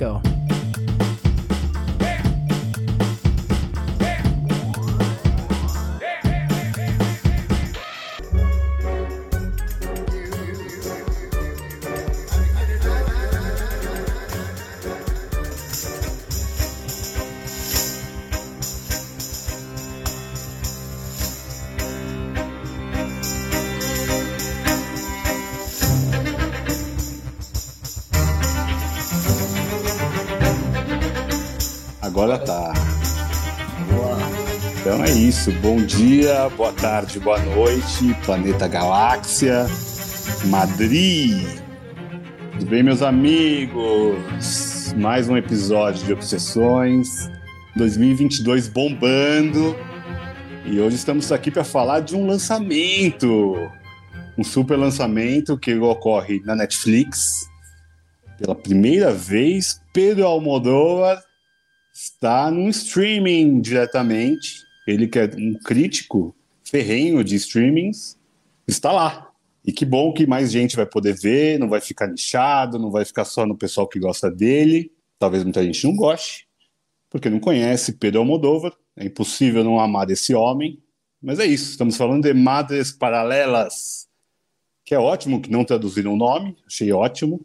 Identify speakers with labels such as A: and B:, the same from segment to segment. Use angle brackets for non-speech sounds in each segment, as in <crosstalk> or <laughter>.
A: go.
B: Tá. Então é isso. Bom dia, boa tarde, boa noite, Planeta Galáxia, Madrid. Tudo bem, meus amigos? Mais um episódio de Obsessões. 2022 bombando. E hoje estamos aqui para falar de um lançamento. Um super lançamento que ocorre na Netflix. Pela primeira vez, Pedro Almodóvar está no streaming diretamente. Ele que é um crítico ferrenho de streamings, está lá. E que bom que mais gente vai poder ver, não vai ficar nichado, não vai ficar só no pessoal que gosta dele. Talvez muita gente não goste, porque não conhece Pedro Almodóvar. É impossível não amar esse homem. Mas é isso, estamos falando de Madres Paralelas, que é ótimo que não traduziram o nome, achei ótimo.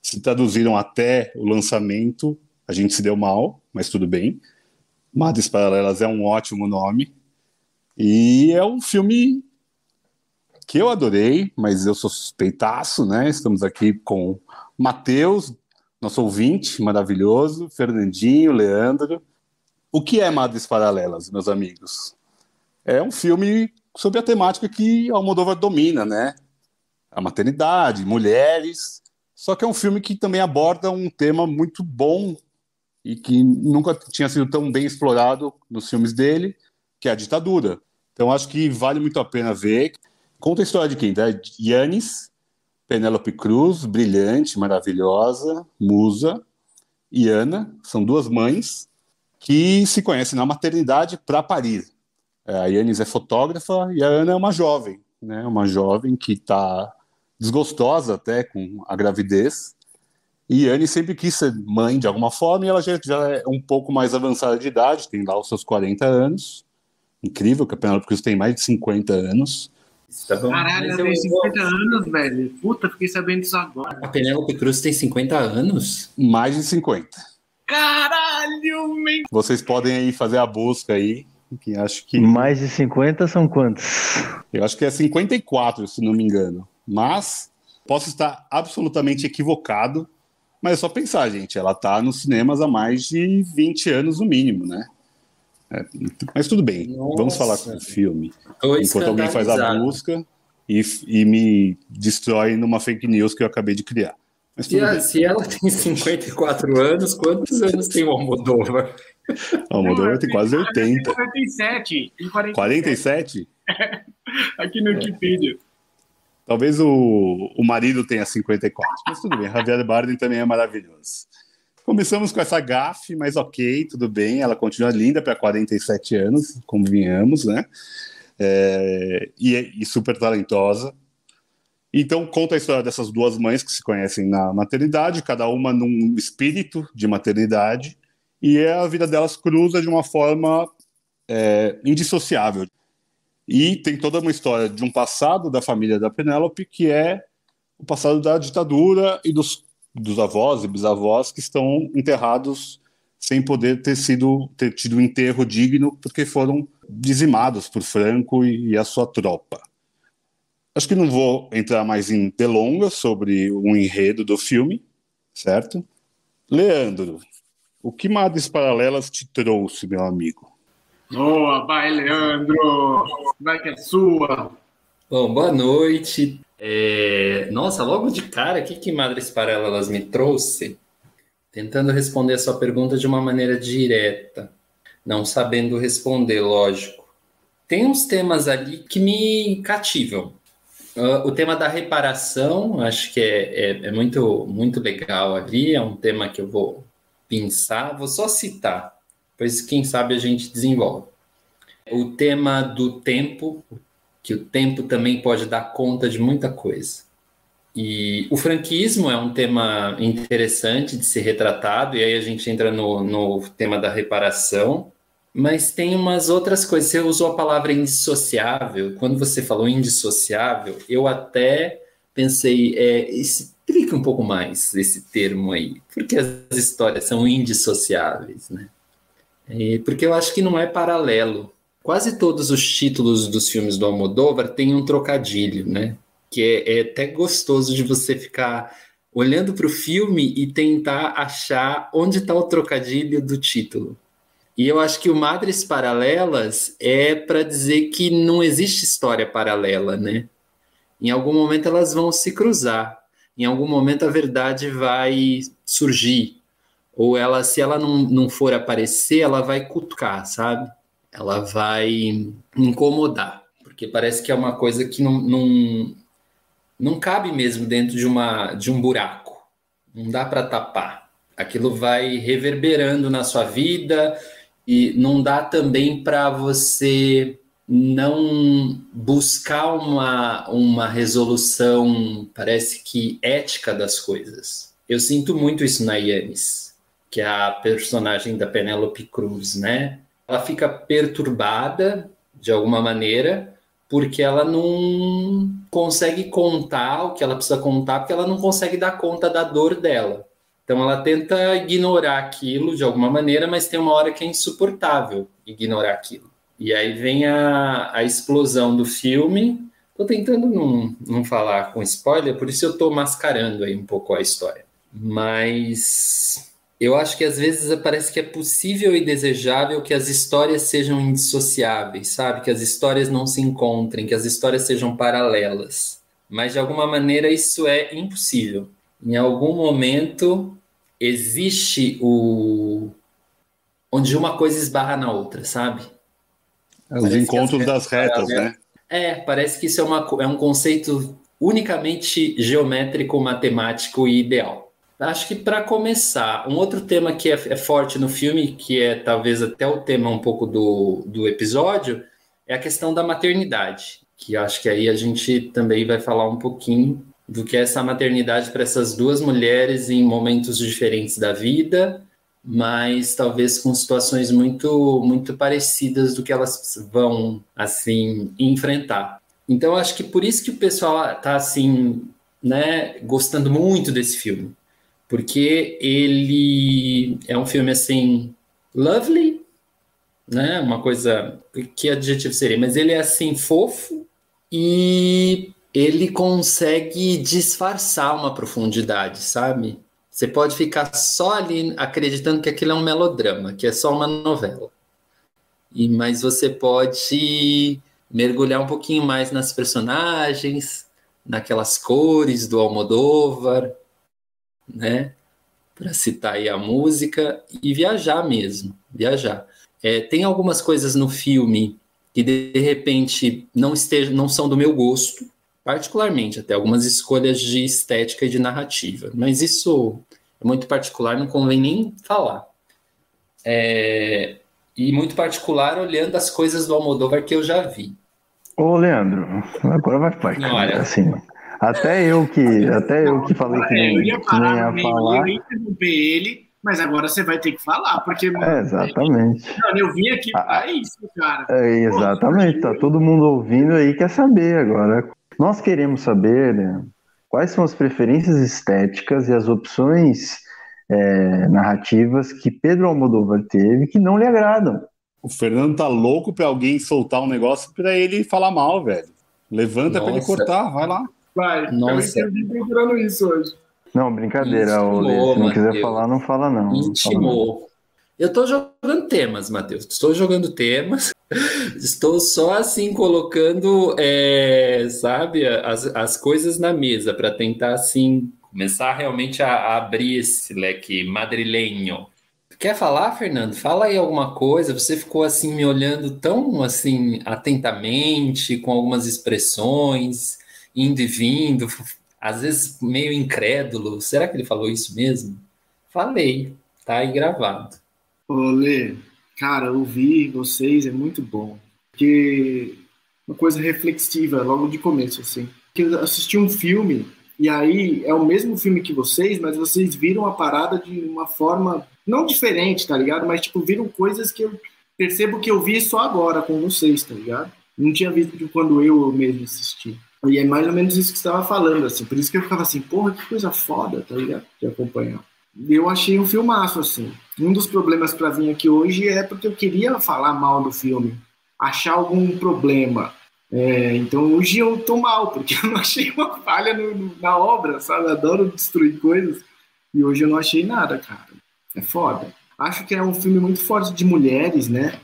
B: Se traduziram até o lançamento, a gente se deu mal, mas tudo bem. Madres Paralelas é um ótimo nome. E é um filme que eu adorei, mas eu sou suspeitaço, né? Estamos aqui com Matheus, nosso ouvinte maravilhoso, Fernandinho, Leandro. O que é Madres Paralelas, meus amigos? É um filme sobre a temática que Almodóvar domina, né? A maternidade, mulheres. Só que é um filme que também aborda um tema muito bom e que nunca tinha sido tão bem explorado nos filmes dele, que é a ditadura. Então acho que vale muito a pena ver. Conta a história de quem? Da Yanis, Penélope Cruz, brilhante, maravilhosa, musa, e Ana, são duas mães que se conhecem na maternidade para Paris. A Yanis é fotógrafa e a Ana é uma jovem, né? Uma jovem que está desgostosa até com a gravidez e Anne sempre quis ser mãe de alguma forma, e ela já, já, é um pouco mais avançada de idade, tem lá os seus 40 anos. Incrível que a Penélope Cruz tem mais de 50 anos.
C: Tá Caralho, ela tem 50 anos, velho. Puta, fiquei sabendo disso agora.
D: A Penélope Cruz tem 50 anos?
B: Mais de 50.
C: Caralho, man.
B: Vocês podem aí fazer a busca aí. Que acho que...
E: Mais de 50 são quantos?
B: Eu acho que é 54, se não me engano. Mas posso estar absolutamente equivocado. Mas é só pensar, gente, ela tá nos cinemas há mais de 20 anos no mínimo, né? É, mas tudo bem, Nossa. vamos falar com o filme. Enquanto alguém faz a busca e, e, me destrói numa fake news que eu acabei de criar.
D: Mas se, a, se, ela tem 54 anos, quantos anos tem o Almodóvar? <laughs>
B: O Almodóvar tem quase 80.
C: 47. 47?
B: 47?
C: Aqui no Wikipedia.
B: Talvez o, o marido tenha 54, mas tudo bem. Javier Bardem também é maravilhoso. Começamos com essa gafe, mas ok, tudo bem. Ela continua linda para 47 anos, convenhamos, né? É, e, e super talentosa. Então, conta a história dessas duas mães que se conhecem na maternidade, cada uma num espírito de maternidade, e a vida delas cruza de uma forma é, indissociável. E tem toda uma história de um passado da família da Penélope, que é o passado da ditadura e dos, dos avós e bisavós que estão enterrados sem poder ter sido ter tido um enterro digno porque foram dizimados por Franco e, e a sua tropa. Acho que não vou entrar mais em delongas sobre o enredo do filme, certo? Leandro, o que Madres Paralelas te trouxe, meu amigo?
C: Boa, vai, Leandro! Vai que é sua!
D: Bom, boa noite. É... Nossa, logo de cara, o que, que Madres Paralelas me trouxe? Tentando responder a sua pergunta de uma maneira direta, não sabendo responder, lógico. Tem uns temas ali que me cativam. Uh, o tema da reparação, acho que é, é, é muito, muito legal ali, é um tema que eu vou pensar, vou só citar pois quem sabe a gente desenvolve. O tema do tempo, que o tempo também pode dar conta de muita coisa. E o franquismo é um tema interessante de ser retratado, e aí a gente entra no, no tema da reparação, mas tem umas outras coisas. Você usou a palavra indissociável. Quando você falou indissociável, eu até pensei, é, um pouco mais esse termo aí. Por que as histórias são indissociáveis, né? É, porque eu acho que não é paralelo. Quase todos os títulos dos filmes do Almodóvar têm um trocadilho, né? Que é, é até gostoso de você ficar olhando para o filme e tentar achar onde está o trocadilho do título. E eu acho que o Madres Paralelas é para dizer que não existe história paralela, né? Em algum momento elas vão se cruzar. Em algum momento a verdade vai surgir. Ou ela, se ela não, não for aparecer, ela vai cutucar, sabe? Ela vai incomodar. Porque parece que é uma coisa que não, não, não cabe mesmo dentro de, uma, de um buraco. Não dá para tapar. Aquilo vai reverberando na sua vida, e não dá também para você não buscar uma, uma resolução, parece que ética das coisas. Eu sinto muito isso na Yanis, que é a personagem da Penélope Cruz, né? Ela fica perturbada de alguma maneira porque ela não consegue contar o que ela precisa contar, porque ela não consegue dar conta da dor dela. Então ela tenta ignorar aquilo de alguma maneira, mas tem uma hora que é insuportável ignorar aquilo. E aí vem a, a explosão do filme. Estou tentando não, não falar com spoiler, por isso eu estou mascarando aí um pouco a história. Mas eu acho que às vezes parece que é possível e desejável que as histórias sejam indissociáveis, sabe? Que as histórias não se encontrem, que as histórias sejam paralelas. Mas de alguma maneira isso é impossível em algum momento existe o onde uma coisa esbarra na outra, sabe?
B: É, os parece encontros das retas, né?
D: É, parece que isso é, uma, é um conceito unicamente geométrico, matemático e ideal. Acho que para começar, um outro tema que é, é, forte no filme, que é talvez até o tema um pouco do, do episódio, é a questão da maternidade, que acho que aí a gente também vai falar um pouquinho do que essa maternidade para essas duas mulheres em momentos diferentes da vida, mas talvez com situações muito muito parecidas do que elas vão assim enfrentar. Então acho que por isso que o pessoal está assim, né, gostando muito desse filme, porque ele é um filme assim lovely, né, uma coisa que adjetivo seria, mas ele é assim fofo e ele consegue disfarçar uma profundidade, sabe? Você pode ficar só ali acreditando que aquilo é um melodrama, que é só uma novela. E mas você pode mergulhar um pouquinho mais nas personagens, naquelas cores do Almodóvar, né? Para citar aí a música e viajar mesmo, viajar. É, tem algumas coisas no filme que de repente não estejam, não são do meu gosto, particularmente até algumas escolhas de estética e de narrativa, mas isso é muito particular, não convém nem falar. É, e muito particular olhando as coisas do Almodóvar que eu já vi.
E: Ô, Leandro, agora vai ficar. Assim, até eu que até eu que falei que, não,
C: eu ia parar que ia falar. Eu ia interromper ele, mas agora você vai ter que falar, porque
E: é, exatamente.
C: eu vim aqui para ah, isso, cara.
E: É, exatamente, Pô, tá todo mundo ouvindo aí quer saber agora nós queremos saber né, quais são as preferências estéticas e as opções é, narrativas que Pedro Almodóvar teve que não lhe agradam.
B: O Fernando tá louco para alguém soltar um negócio para ele falar mal, velho. Levanta para ele cortar, vai lá.
C: Vai, Nossa. eu entendi procurando isso hoje.
E: Não, brincadeira, Intimou, Se não quiser falar, não fala não.
D: Intimou. Eu estou jogando temas, Matheus. <laughs> Estou jogando temas. Estou só assim colocando, é, sabe, as, as coisas na mesa para tentar assim começar realmente a, a, abrir esse leque madrilenho. Quer falar, Fernando? Fala aí alguma coisa. Você ficou assim me olhando tão assim atentamente, com algumas expressões, indo e vindo, às vezes meio incrédulo. Será que ele falou isso mesmo? Falei, tá aí gravado.
C: Olê, cara, ouvir vocês é muito bom. Porque uma coisa reflexiva logo de começo, assim. Eu assisti um filme E aí é o mesmo filme que vocês, mas vocês viram a parada de uma forma não diferente, tá ligado? Mas tipo, viram coisas que eu percebo que eu vi só agora com vocês, tá ligado? Não tinha visto de quando eu mesmo assisti. E é mais ou menos isso que você estava falando, assim. Por isso que eu ficava assim, porra, que coisa foda, tá ligado? De acompanhar. Eu achei um filmaço, assim. Um dos problemas para vir aqui hoje é porque eu queria falar mal do filme, achar algum problema. É, então hoje eu tô mal, porque eu não achei uma falha no, no, na obra, sabe? Eu adoro destruir coisas. E hoje eu não achei nada, cara. É foda. Acho que é um filme muito forte de mulheres, né?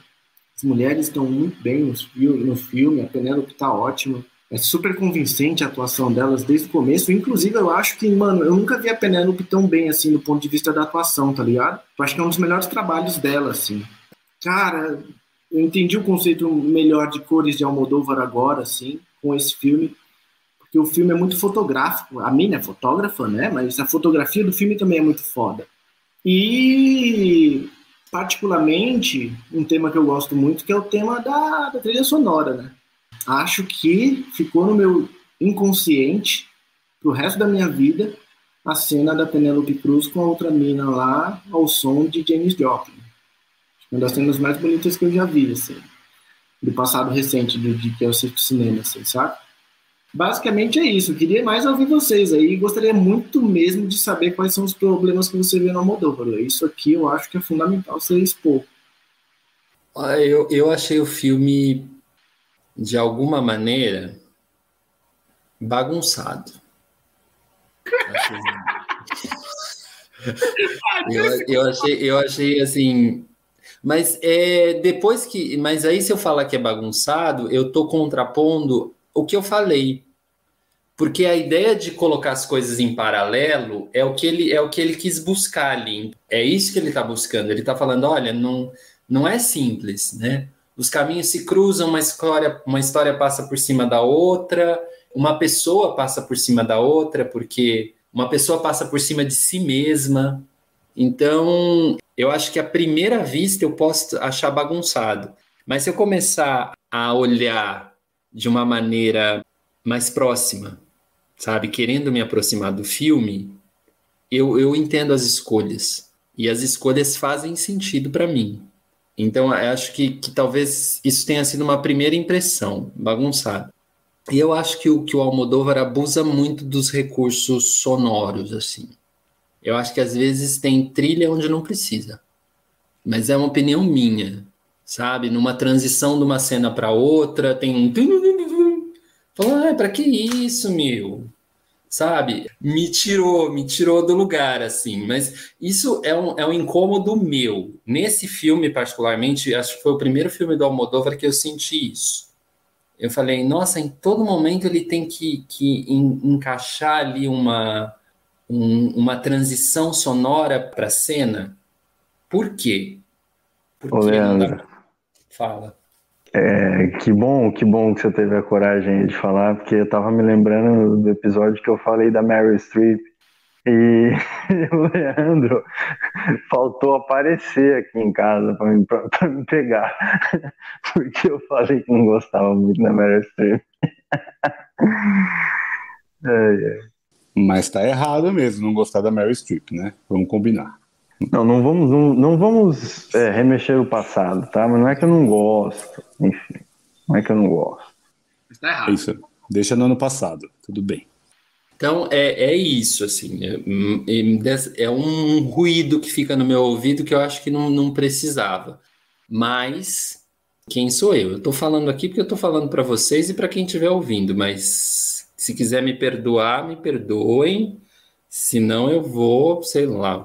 C: As mulheres estão muito bem no filme, no filme. a Penélope tá ótima. É super convincente a atuação delas desde o começo. Inclusive, eu acho que, mano, eu nunca vi a Penélope tão bem, assim, do ponto de vista da atuação, tá ligado? Eu acho que é um dos melhores trabalhos dela, assim. Cara, eu entendi o conceito melhor de cores de Almodóvar agora, assim, com esse filme. Porque o filme é muito fotográfico. A mina é fotógrafa, né? Mas a fotografia do filme também é muito foda. E, particularmente, um tema que eu gosto muito, que é o tema da, da trilha sonora, né? Acho que ficou no meu inconsciente pro resto da minha vida a cena da Penelope Cruz com a outra mina lá ao som de James Joplin. Uma das cenas mais bonitas que eu já vi, assim, do passado recente, de, de que eu assisto cinema, assim, sabe? Basicamente é isso. Eu queria mais ouvir vocês aí. Gostaria muito mesmo de saber quais são os problemas que você vê no Almodóvar. Isso aqui eu acho que é fundamental você expor.
D: Eu, eu achei o filme de alguma maneira, bagunçado. <laughs> eu, eu, achei, eu achei assim. Mas é, depois que. Mas aí, se eu falar que é bagunçado, eu estou contrapondo o que eu falei. Porque a ideia de colocar as coisas em paralelo é o que ele, é o que ele quis buscar ali. É isso que ele está buscando. Ele está falando: olha, não, não é simples, né? Os caminhos se cruzam, uma história, uma história passa por cima da outra, uma pessoa passa por cima da outra, porque uma pessoa passa por cima de si mesma. Então, eu acho que à primeira vista eu posso achar bagunçado. Mas se eu começar a olhar de uma maneira mais próxima, sabe, querendo me aproximar do filme, eu, eu entendo as escolhas. E as escolhas fazem sentido para mim. Então, acho que, que talvez isso tenha sido uma primeira impressão bagunçada. E eu acho que o, que o Almodóvar abusa muito dos recursos sonoros, assim. Eu acho que às vezes tem trilha onde não precisa. Mas é uma opinião minha, sabe? Numa transição de uma cena para outra, tem um. Fala, ah, pra que isso, meu? Sabe? Me tirou, me tirou do lugar, assim. Mas isso é um, é um incômodo meu. Nesse filme, particularmente, acho que foi o primeiro filme do Almodóvar que eu senti isso. Eu falei, nossa, em todo momento ele tem que, que encaixar ali uma, um, uma transição sonora para a cena. Por quê?
E: Porque Ô, Leandro,
D: Fala.
E: É, que bom, que bom que você teve a coragem de falar, porque eu tava me lembrando do episódio que eu falei da Mary Streep e <laughs> o Leandro faltou aparecer aqui em casa para me, pra, me pegar, <laughs> porque eu falei que não gostava muito da Mary Streep. <laughs>
B: É, é. Mas tá errado mesmo não gostar da Mary Streep, né? Vamos combinar.
E: Não, não vamos, não, não vamos é, remexer o passado, tá? Mas não é que eu não gosto, enfim. Não é que eu não gosto.
B: Está errado. É isso. Deixa no ano passado, tudo bem.
D: Então é, é isso, assim. É, é, um ruído que fica no meu ouvido que eu acho que não, não precisava. Mas quem sou eu? Eu estou falando aqui porque eu estou falando para vocês e para quem estiver ouvindo, mas se quiser me perdoar, me perdoem. Senão eu vou, sei lá,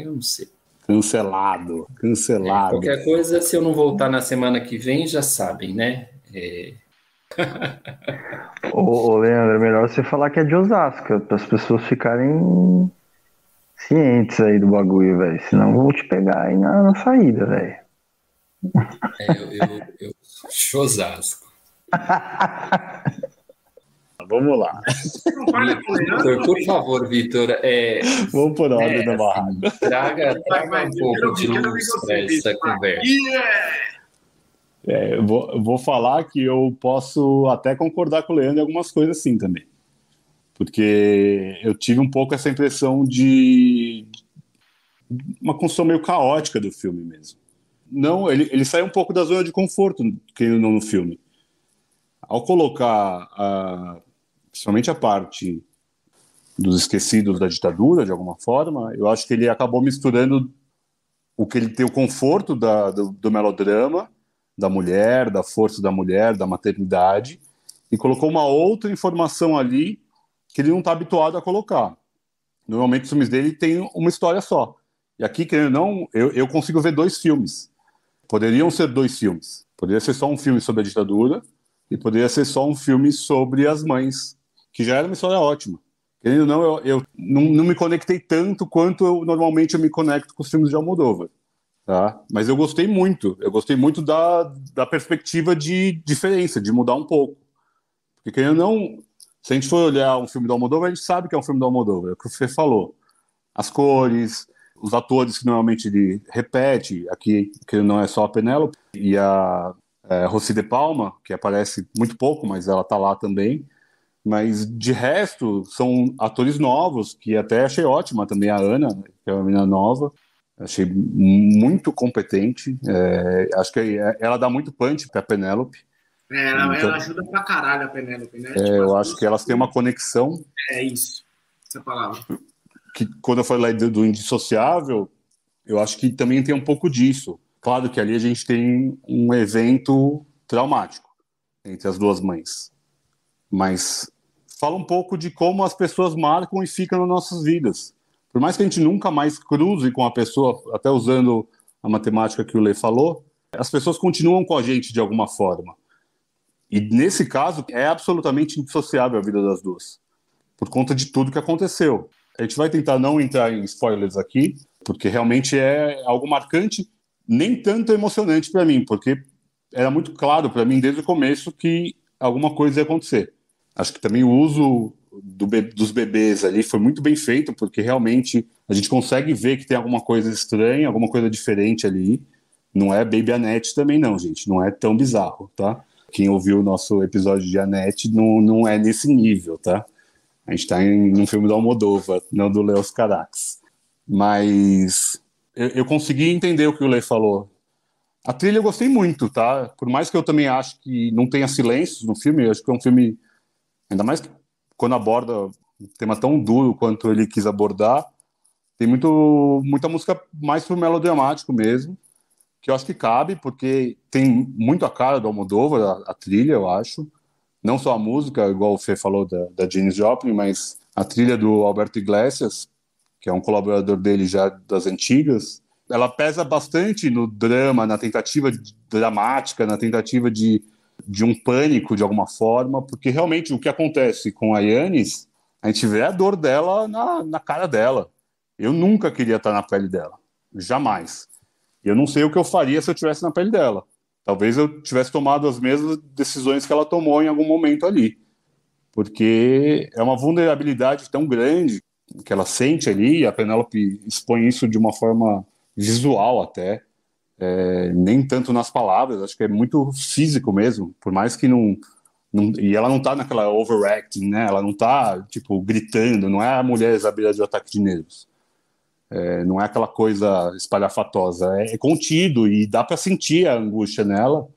D: eu não sei.
B: Cancelado, cancelado.
D: É, qualquer coisa, se eu não voltar na semana que vem, já sabem, né? É... <laughs>
E: ô, ô, Leandro, é melhor você falar que é de Osasco, para as pessoas ficarem cientes aí do bagulho, velho. Senão eu vou te pegar aí na, na saída, velho.
D: É, eu, eu, eu sou Osasco. <laughs>
B: Vamos lá.
D: Vitor, por favor, Vitor. É,
B: Vamos por ordem é, da barraca.
D: Traga, traga um pouco de luz para essa conversa.
B: É, eu, vou, vou falar que eu posso até concordar com o Leandro em algumas coisas sim também. porque eu tive um pouco essa impressão de uma construção meio caótica do filme mesmo. Não, ele, ele sai um pouco da zona de conforto que não no filme. Ao colocar a, principalmente a parte dos esquecidos da ditadura, de alguma forma, eu acho que ele acabou misturando o que ele tem o conforto da, do, do melodrama, da mulher, da força da mulher, da maternidade, e colocou uma outra informação ali que ele não está habituado a colocar. Normalmente os filmes dele têm uma história só. E aqui, querendo não, eu, eu consigo ver dois filmes. Poderiam ser dois filmes. Poderia ser só um filme sobre a ditadura e poderia ser só um filme sobre as mães, que já era uma história ótima. Querendo ou não, eu, eu não, não, me conectei tanto quanto eu normalmente eu me conecto com os filmes de Almodóvar. Tá? Mas eu gostei muito. Eu gostei muito da, da perspectiva de diferença, de mudar um pouco. Porque querendo ou não, se a gente for olhar um filme do Almodóvar, a gente sabe que é um filme do Almodóvar, é o que você falou. As cores, os atores que normalmente ele repete, aqui que não é só a Penélope, e a é, Rossi de Palma, que aparece muito pouco, mas ela tá lá também. Mas de resto, são atores novos, que até achei ótima também a Ana, que é uma menina nova. Achei muito competente. É, acho que ela dá muito punch para Penélope.
C: É, ela, então, ela, ajuda pra caralho a Penélope, né?
B: É, tipo, eu acho que elas têm uma conexão.
C: É isso, essa palavra.
B: Que quando eu falei do, do indissociável, eu acho que também tem um pouco disso. Claro que ali a gente tem um evento traumático entre as duas mães. Mas fala um pouco de como as pessoas marcam e ficam nas nossas vidas. Por mais que a gente nunca mais cruze com a pessoa, até usando a matemática que o Lê falou, as pessoas continuam com a gente de alguma forma. E nesse caso, é absolutamente indissociável a vida das duas, por conta de tudo que aconteceu. A gente vai tentar não entrar em spoilers aqui, porque realmente é algo marcante, nem tanto emocionante para mim, porque era muito claro para mim desde o começo que alguma coisa ia acontecer. Acho que também o uso do be dos bebês ali foi muito bem feito, porque realmente a gente consegue ver que tem alguma coisa estranha, alguma coisa diferente ali. Não é Baby Annette também não, gente. Não é tão bizarro, tá? Quem ouviu o nosso episódio de Annette não, não é nesse nível, tá? A gente tá em um filme do Almodóvar, não do Leos Carax. Mas eu, eu consegui entender o que o Lei falou. A trilha eu gostei muito, tá? Por mais que eu também acho que não tenha silêncios no filme, eu acho que é um filme Ainda mais quando aborda um tema tão duro quanto ele quis abordar, tem muito, muita música mais pro melodramático mesmo, que eu acho que cabe, porque tem muito a cara do Almodóvar, a, a trilha, eu acho. Não só a música, igual o Fê falou da, da Janis Joplin, mas a trilha do Alberto Iglesias, que é um colaborador dele já das antigas. Ela pesa bastante no drama, na tentativa dramática, na tentativa de de um pânico de alguma forma, porque realmente o que acontece com a Yannis, a gente vê a dor dela na, na cara dela. Eu nunca queria estar na pele dela, jamais. Eu não sei o que eu faria se eu estivesse na pele dela. Talvez eu tivesse tomado as mesmas decisões que ela tomou em algum momento ali, porque é uma vulnerabilidade tão grande que ela sente ali, a Penélope expõe isso de uma forma visual até, é, nem tanto nas palavras, acho que é muito físico mesmo, por mais que não, não e ela não tá naquela overacting, né? Ela não tá tipo gritando, não é a mulher Isabela de ataque de nervos. É, não é aquela coisa espalhafatosa, é, é contido e dá para sentir a angústia nela,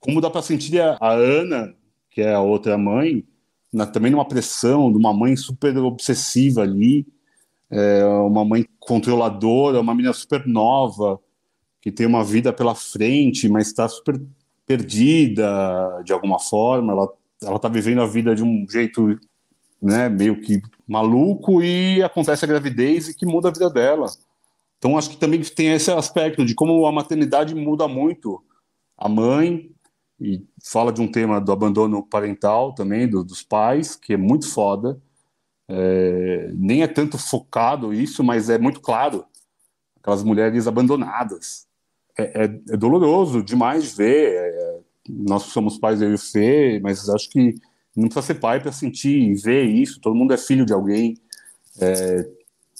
B: como dá para sentir a, a, Ana, que é a outra mãe, na, também numa pressão de uma mãe super obsessiva ali, é, uma mãe controladora, uma menina super nova, que tem uma vida pela frente, mas está super perdida de alguma forma. Ela ela está vivendo a vida de um jeito, né, meio que maluco e acontece a gravidez e que muda a vida dela. Então acho que também tem esse aspecto de como a maternidade muda muito a mãe e fala de um tema do abandono parental também do, dos pais que é muito foda. É, nem é tanto focado isso, mas é muito claro aquelas mulheres abandonadas é, é, é, doloroso demais ver. É, nós somos pais, eu e o Fê, mas acho que não precisa ser pai para sentir e ver isso. Todo mundo é filho de alguém. É,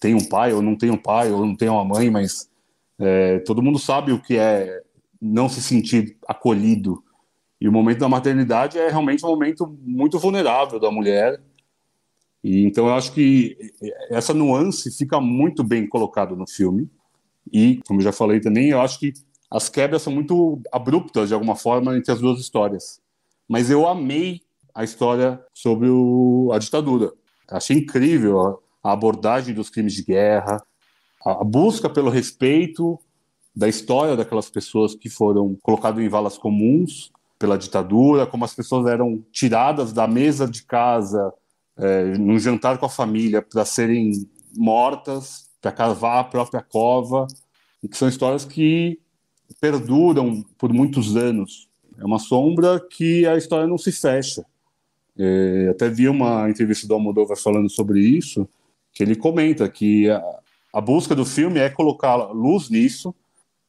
B: tem um pai, ou não tem um pai, ou não tem uma mãe, mas é, todo mundo sabe o que é não se sentir acolhido. E o momento da maternidade é realmente um momento muito vulnerável da mulher. E, então eu acho que essa nuance fica muito bem colocada no filme. E, como eu já falei também, eu acho que as quebras são muito abruptas, de alguma forma, entre as duas histórias. Mas eu amei a história sobre o, a ditadura. Achei incrível a, abordagem dos crimes de guerra, a, a busca pelo respeito da história daquelas pessoas que foram colocadas em valas comuns pela ditadura, como as pessoas eram tiradas da mesa de casa, é, num jantar com a família, para serem mortas, para cavar a própria cova, e que são histórias que perduram por muitos anos. É uma sombra que a história não se fecha. É, até vi uma entrevista do Almodóvar falando sobre isso, que ele comenta que a, a busca do filme é colocar luz nisso,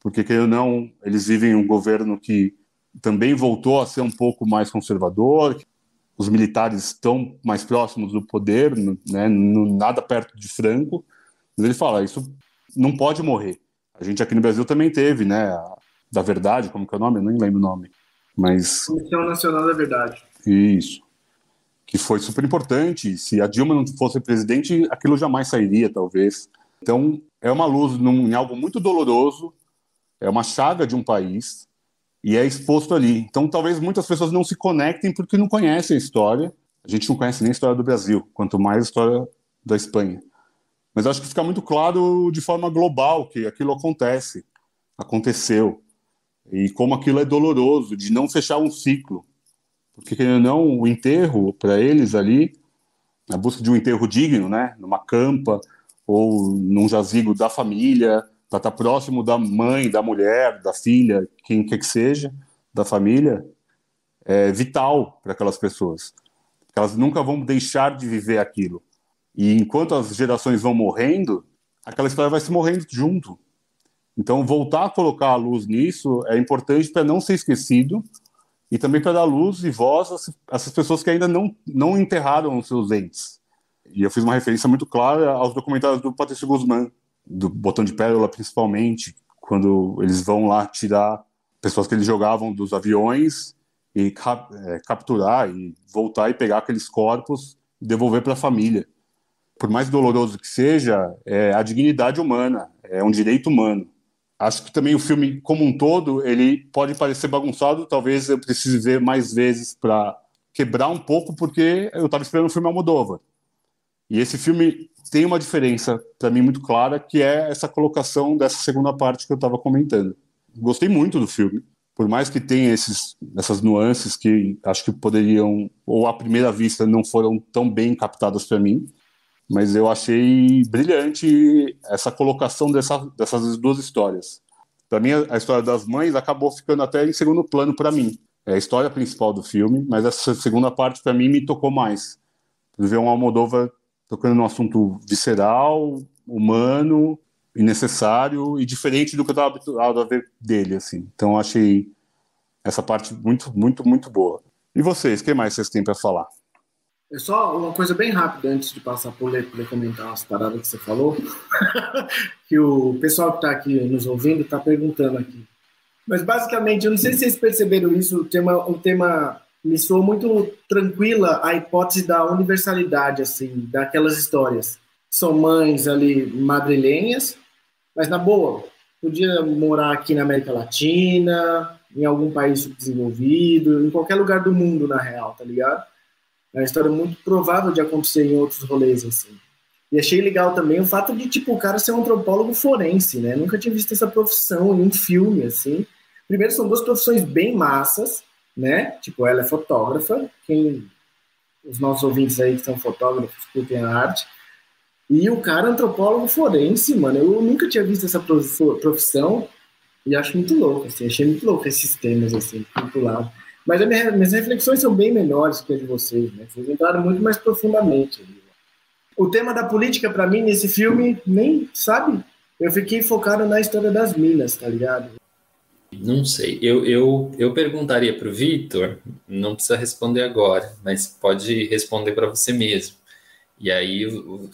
B: porque, querendo ou não, eles vivem um governo que também voltou a ser um pouco mais conservador, os militares estão mais próximos do poder, né, nada perto de Franco, mas ele fala, isso não pode morrer. A gente aqui no Brasil também teve, né, a, da Verdade, como que é o nome? Eu nem lembro o nome, mas...
C: Comissão Nacional da Verdade.
B: Isso. Que foi super importante, se a Dilma não fosse presidente, aquilo jamais sairia, talvez. Então, é uma luz num, em algo muito doloroso, é uma chaga de um país e é exposto ali. Então, talvez muitas pessoas não se conectem porque não conhecem a história. A gente não conhece nem a história do Brasil, quanto mais a história da Espanha. Mas acho que fica muito claro de forma global que aquilo acontece, aconteceu, e como aquilo é doloroso de não fechar um ciclo. Porque, não, o enterro, para eles ali, a busca de um enterro digno, né, numa campa ou num jazigo da família, para estar tá próximo da mãe, da mulher, da filha, quem quer que seja, da família, é vital para aquelas pessoas. Elas nunca vão deixar de viver aquilo. E enquanto as gerações vão morrendo, aquela história vai se morrendo junto. Então, voltar a colocar a luz nisso é importante para não ser esquecido e também para dar luz e voz a essas pessoas que ainda não, não enterraram os seus entes. E eu fiz uma referência muito clara aos documentários do Patrício Guzmán, do Botão de Pérola, principalmente, quando eles vão lá tirar pessoas que eles jogavam dos aviões e cap é, capturar e voltar e pegar aqueles corpos e devolver para a família. Por mais doloroso que seja, é a dignidade humana, é um direito humano. Acho que também o filme como um todo, ele pode parecer bagunçado, talvez eu precise ver mais vezes para quebrar um pouco, porque eu estava esperando um filme Almodóvar. E esse filme tem uma diferença para mim muito clara, que é essa colocação dessa segunda parte que eu estava comentando. Gostei muito do filme, por mais que tenha esses, essas nuances que acho que poderiam, ou à primeira vista, não foram tão bem captadas para mim, mas eu achei brilhante essa colocação dessa, dessas duas histórias. Para mim, a história das mães acabou ficando até em segundo plano para mim. É a história principal do filme, mas essa segunda parte para mim me tocou mais. Ver um Almodóvar tocando num assunto visceral, humano e necessário e diferente do que eu estava habituado a ver dele, assim. Então achei essa parte muito, muito, muito boa. E vocês, o que mais vocês têm para falar?
C: É só uma coisa bem rápida antes de passar por ler, poder comentar umas paradas que você falou, <laughs> que o pessoal que está aqui nos ouvindo está perguntando aqui. Mas basicamente, eu não sei se vocês perceberam isso, o tema, o tema me soou muito tranquila a hipótese da universalidade, assim, daquelas histórias. São mães ali madrilenhas, mas na boa, podia morar aqui na América Latina, em algum país subdesenvolvido, em qualquer lugar do mundo, na real, tá ligado? É uma história muito provável de acontecer em outros rolês, assim. E achei legal também o fato de, tipo, o cara ser um antropólogo forense, né? Nunca tinha visto essa profissão em um filme, assim. Primeiro, são duas profissões bem massas, né? Tipo, ela é fotógrafa, quem os nossos ouvintes aí que são fotógrafos curtem a arte. E o cara é antropólogo forense, mano. Eu nunca tinha visto essa profissão e acho muito louco, assim. Achei muito louco esses temas, assim, muito lado. Mas as minhas reflexões são bem menores que as de vocês, né? Vocês entraram muito mais profundamente. O tema da política, para mim, nesse filme, nem, sabe? Eu fiquei focado na história das minas, tá ligado?
D: Não sei. Eu, eu, eu perguntaria para o Vitor, não precisa responder agora, mas pode responder para você mesmo. E aí,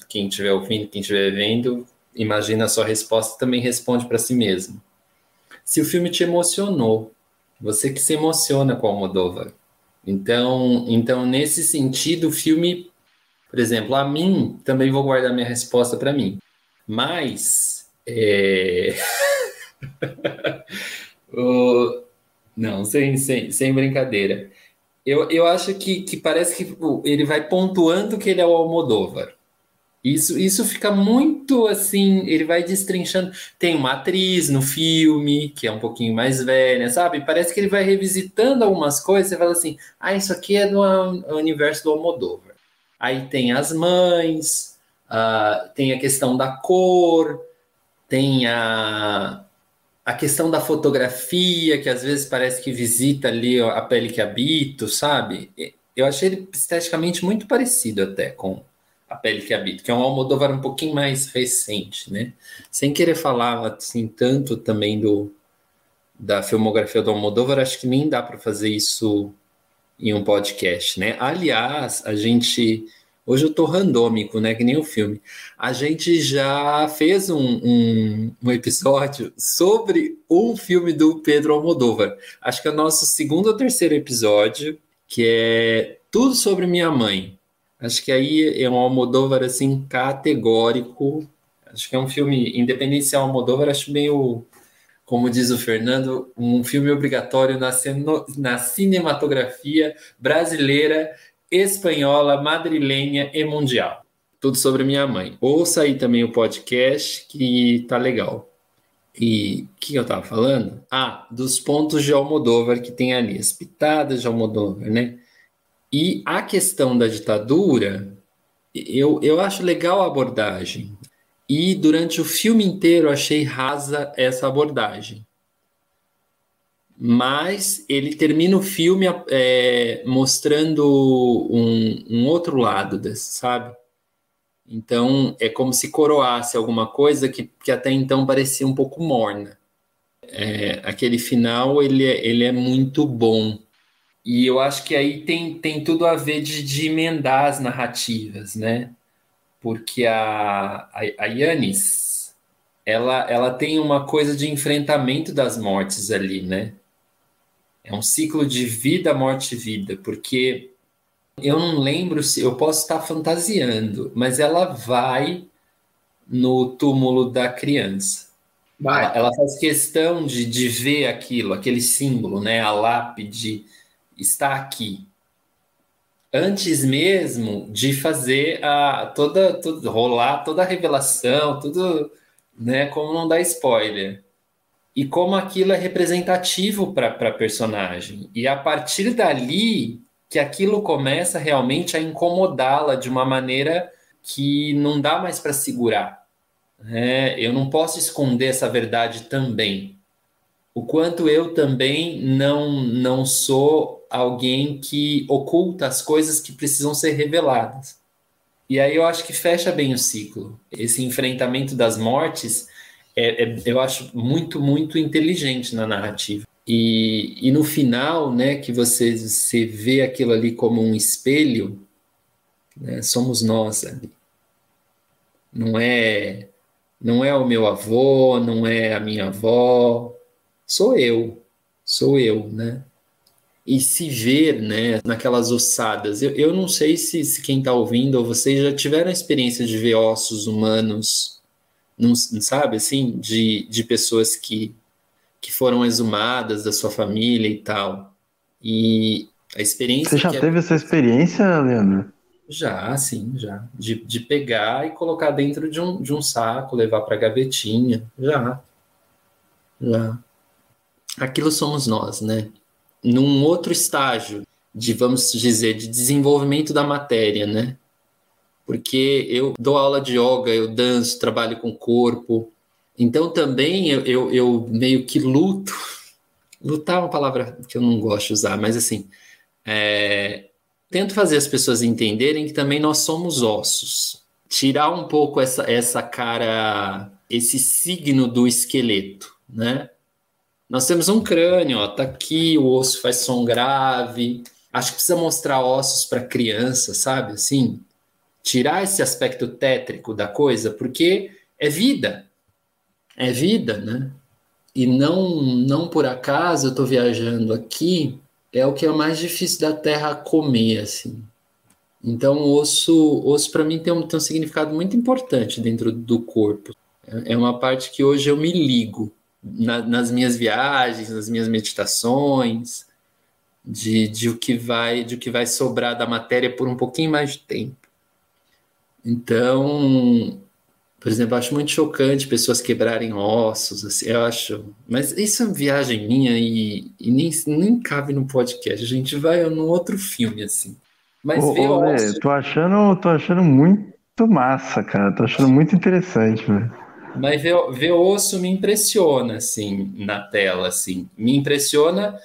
D: quem estiver ouvindo, quem estiver vendo, imagina a sua resposta também responde para si mesmo. Se o filme te emocionou, você que se emociona com a Moldova. Então, então, nesse sentido, o filme Por exemplo, a mim, também vou guardar minha resposta para mim. Mas. É... <laughs> o... Não, sem, sem, sem brincadeira. Eu, eu acho que, que parece que ele vai pontuando que ele é o Almodóvar. Isso, isso fica muito assim, ele vai destrinchando. Tem uma atriz no filme, que é um pouquinho mais velha, sabe? Parece que ele vai revisitando algumas coisas e fala assim: ah, isso aqui é do universo do Almodóvar. Aí tem as mães, uh, tem a questão da cor, tem a, a questão da fotografia, que às vezes parece que visita ali a pele que habito, sabe? Eu achei ele esteticamente muito parecido até com a Pele que Habita, que é um Almodóvar um pouquinho mais recente, né? Sem querer falar assim tanto também do da filmografia do Almodóvar, acho que nem dá para fazer isso em um podcast, né? Aliás, a gente hoje eu tô randômico, né? Que nem o filme. A gente já fez um, um, um episódio sobre um filme do Pedro Almodóvar. Acho que é o nosso segundo ou terceiro episódio, que é tudo sobre minha mãe. Acho que aí é um Almodóvar assim categórico. Acho que é um filme independente é Almodóvar, acho meio como diz o Fernando, um filme obrigatório na, na cinematografia brasileira, espanhola, madrilenha e mundial. Tudo sobre minha mãe. Ouça aí também o podcast que tá legal. E o que eu tava falando? Ah, dos pontos de Almodóvar que tem ali, as pitadas de Almodóvar, né? E a questão da ditadura, eu, eu acho legal a abordagem. E durante o filme inteiro achei rasa essa abordagem. Mas ele termina o filme é, mostrando um, um outro lado desse, sabe? Então é como se coroasse alguma coisa que, que até então parecia um pouco morna. É, aquele final ele, é, ele é muito bom e eu acho que aí tem, tem tudo a ver de, de emendar as narrativas, né? Porque a, a, a Yanis, ela, ela tem uma coisa de enfrentamento das mortes ali, né? É um ciclo de vida, morte, vida, porque eu não lembro se eu posso estar fantasiando, mas ela vai no túmulo da criança. Ela, ela, faz questão de, de ver aquilo, aquele símbolo, né? A lápide está aqui. Antes mesmo de fazer a toda, toda rolar toda a revelação, tudo, né, como não dar spoiler. E como aquilo é representativo para a personagem. E a partir dali que aquilo começa realmente a incomodá-la de uma maneira que não dá mais para segurar. É, eu não posso esconder essa verdade também. O quanto eu também não, não sou alguém que oculta as coisas que precisam ser reveladas. E aí eu acho que fecha bem o ciclo. Esse enfrentamento das mortes é, é eu acho muito, muito inteligente na narrativa. E, e no final, né, que você, você vê aquilo ali como um espelho, né, somos nós ali. Não é, não é o meu avô, não é a minha avó, sou eu, sou eu, né? E se ver né, naquelas ossadas. Eu, eu não sei se, se quem está ouvindo ou vocês já tiveram a experiência de ver ossos humanos, não, sabe, assim, de, de pessoas que, que foram exumadas da sua família e tal. E a experiência.
E: Você já teve é... essa experiência, Leandro?
D: Já, sim, já. De, de pegar e colocar dentro de um, de um saco, levar para a gavetinha. Já. Já. Aquilo somos nós, né? Num outro estágio de, vamos dizer, de desenvolvimento da matéria, né? Porque eu dou aula de yoga, eu danço, trabalho com o corpo, então também eu, eu, eu meio que luto. <laughs> Lutar é uma palavra que eu não gosto de usar, mas assim, é, tento fazer as pessoas entenderem que também nós somos ossos. Tirar um pouco essa, essa cara, esse signo do esqueleto, né? Nós temos um crânio, ó, tá aqui, o osso faz som grave. Acho que precisa mostrar ossos para criança, sabe? Assim, tirar esse aspecto tétrico da coisa, porque é vida. É vida, né? E não, não por acaso eu estou viajando aqui, é o que é mais difícil da Terra comer, assim. Então, osso, osso para mim tem um, tem um significado muito importante dentro do corpo. É, é uma parte que hoje eu me ligo na, nas minhas viagens, nas minhas meditações, de, de o que vai de o que vai sobrar da matéria por um pouquinho mais de tempo. Então, por exemplo, acho muito chocante pessoas quebrarem ossos, assim, eu acho. Mas isso é viagem minha e, e nem, nem cabe no podcast. A gente vai num outro filme, assim. Mas
E: ô, ver ô, ossos... tô achando, tô achando muito massa, cara. Tô achando muito interessante, velho.
D: Mas ver, ver osso me impressiona, assim, na tela, assim. Me impressiona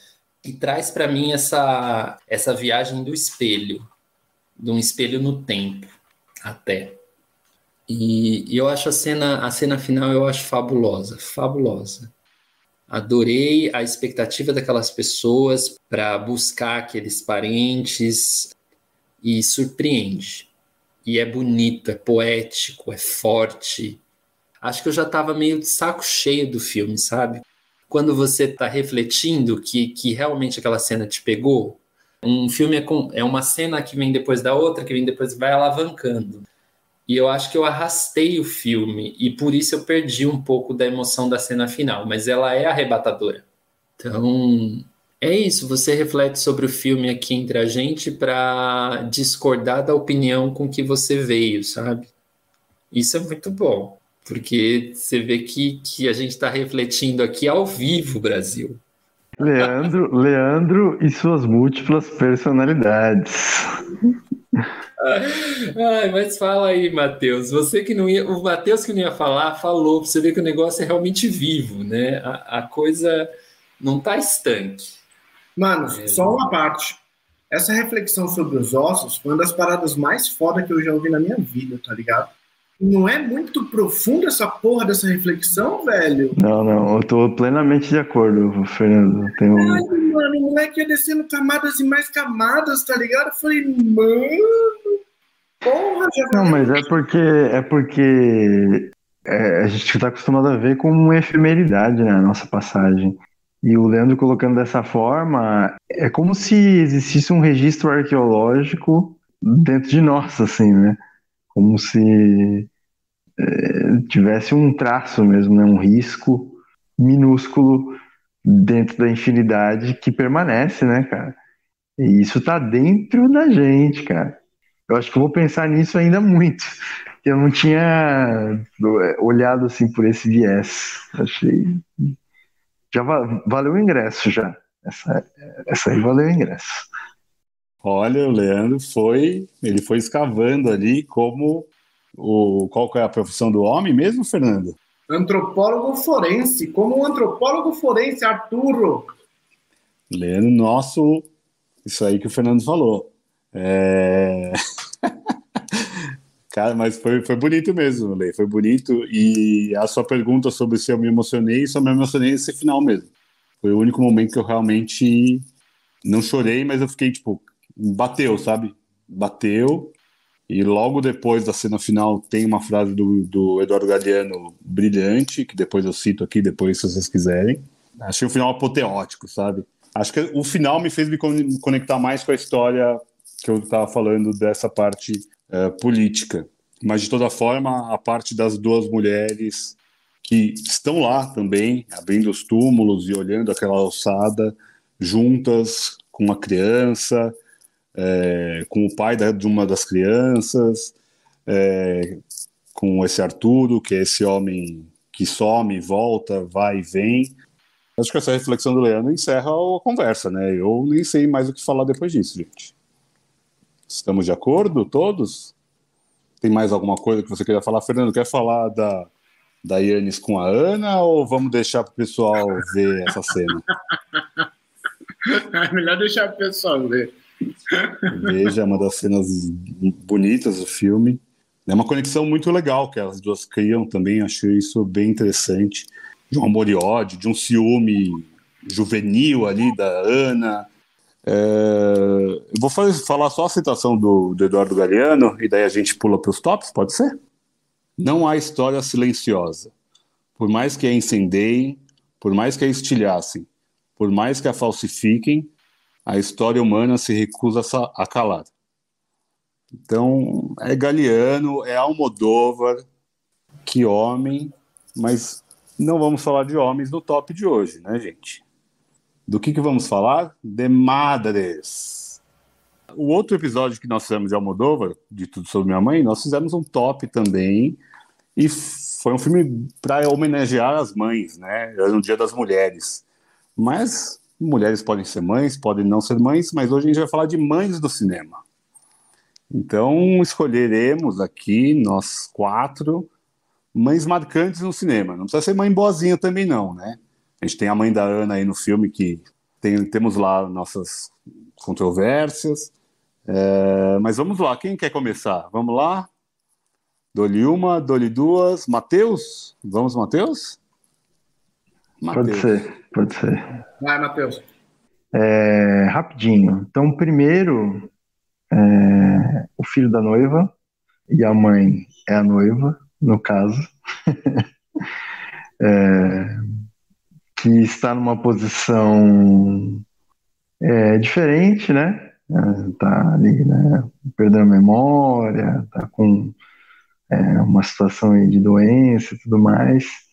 D: e traz para mim essa, essa viagem do espelho. De um espelho no tempo, até. E, e eu acho a cena, a cena final, eu acho fabulosa, fabulosa. Adorei a expectativa daquelas pessoas para buscar aqueles parentes e surpreende. E é bonito, é poético, é forte. Acho que eu já estava meio de saco cheio do filme, sabe? Quando você está refletindo que, que realmente aquela cena te pegou, um filme é, com, é uma cena que vem depois da outra, que vem depois, vai alavancando. E eu acho que eu arrastei o filme e por isso eu perdi um pouco da emoção da cena final, mas ela é arrebatadora. Então, é isso, você reflete sobre o filme aqui entre a gente para discordar da opinião com que você veio, sabe? Isso é muito bom, porque você vê que, que a gente está refletindo aqui ao vivo, Brasil.
E: Leandro, <laughs> Leandro e suas múltiplas personalidades.
D: Ai, mas fala aí, Matheus. Você que não ia. O Matheus que não ia falar, falou, você ver que o negócio é realmente vivo, né? A, a coisa não tá estanque.
C: Mano, é. só uma parte. Essa reflexão sobre os ossos foi uma das paradas mais foda que eu já ouvi na minha vida, tá ligado? Não é muito profunda essa porra dessa reflexão, velho?
E: Não, não, eu tô plenamente de acordo, Fernando. Tenho...
C: Ai, mano, o moleque ia descendo camadas e mais camadas, tá ligado? Eu falei, mano, porra, já
E: Não, mas é porque é porque é, a gente tá acostumado a ver como uma efemeridade, né, a nossa passagem. E o Leandro colocando dessa forma, é como se existisse um registro arqueológico dentro de nós, assim, né? Como se é, tivesse um traço mesmo, né? um risco minúsculo dentro da infinidade que permanece, né, cara? E isso tá dentro da gente, cara. Eu acho que eu vou pensar nisso ainda muito. <laughs> Eu não tinha é, olhado assim por esse viés. Achei. Já valeu o ingresso já. Essa, essa aí valeu o ingresso.
B: Olha, o Leandro foi, ele foi escavando ali como o qual é a profissão do homem mesmo, Fernando?
C: Antropólogo forense, como um antropólogo forense, Arturo.
B: Leandro, nosso, isso aí que o Fernando falou. É... <laughs> Cara, mas foi, foi bonito mesmo, Lei, foi bonito. E a sua pergunta sobre se eu me emocionei, só me emocionei nesse final mesmo. Foi o único momento que eu realmente não chorei, mas eu fiquei tipo, bateu, sabe? Bateu. E logo depois da cena final tem uma frase do, do Eduardo Galeano brilhante, que depois eu cito aqui, depois se vocês quiserem. Achei um final apoteótico, sabe? Acho que o final me fez me conectar mais com a história que eu estava falando dessa parte uh, política. Mas, de toda forma, a parte das duas mulheres que estão lá também, abrindo os túmulos e olhando aquela alçada, juntas com uma criança, é, com o pai da, de uma das crianças, é, com esse Arturo, que é esse homem que some, volta, vai e vem. Acho que essa reflexão do Leandro encerra a conversa, né? Eu nem sei mais o que falar depois disso, gente. Estamos de acordo, todos? Tem mais alguma coisa que você queria falar? Fernando, quer falar da, da Yannis com a Ana ou vamos deixar para o pessoal ver essa cena? <laughs>
C: É melhor deixar para o pessoal ver.
B: Veja, é uma das cenas bonitas do filme. É uma conexão muito legal que as duas criam também, achei isso bem interessante. De um amor e ódio, de um ciúme juvenil ali da Ana. É... Eu vou fazer, falar só a citação do, do Eduardo Galeano e daí a gente pula para os tops, pode ser? Não há história silenciosa. Por mais que a incendeiem, por mais que a estilhassem, por mais que a falsifiquem, a história humana se recusa a calar. Então, é Galeano, é Almodóvar, que homem, mas não vamos falar de homens no top de hoje, né, gente? Do que, que vamos falar? De madres. O outro episódio que nós fizemos de Almodóvar, de Tudo Sobre Minha Mãe, nós fizemos um top também, e foi um filme para homenagear as mães, né? Era no Dia das Mulheres. Mas mulheres podem ser mães, podem não ser mães, mas hoje a gente vai falar de mães do cinema. Então, escolheremos aqui, nós quatro, mães marcantes no cinema. Não precisa ser mãe boazinha também, não, né? A gente tem a mãe da Ana aí no filme, que tem, temos lá nossas controvérsias. É, mas vamos lá, quem quer começar? Vamos lá? Dole uma, dole duas. Matheus? Vamos, Matheus?
E: Pode ser, pode ser.
C: Vai, Matheus.
E: É, rapidinho. Então, primeiro, é, o filho da noiva e a mãe é a noiva, no caso, <laughs> é, que está numa posição é, diferente, né? É, tá ali, né? Perdendo a memória, tá com é, uma situação de doença e tudo mais.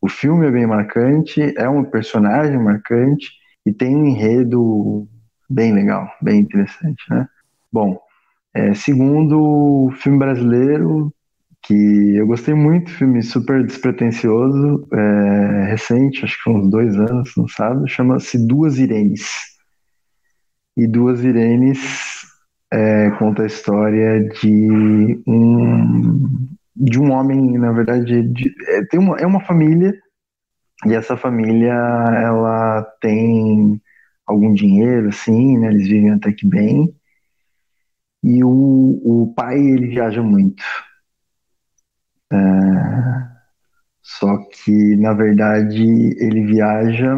E: O filme é bem marcante, é um personagem marcante e tem um enredo bem legal, bem interessante, né? Bom, é, segundo filme brasileiro, que eu gostei muito, filme super despretensioso, é, recente, acho que foi uns dois anos, não sabe, chama-se Duas Irenes. E Duas Irenes é, conta a história de um de um homem, na verdade, de, é, tem uma, é uma família e essa família ela tem algum dinheiro, assim, né? Eles vivem até que bem. E o, o pai ele viaja muito. É, só que, na verdade, ele viaja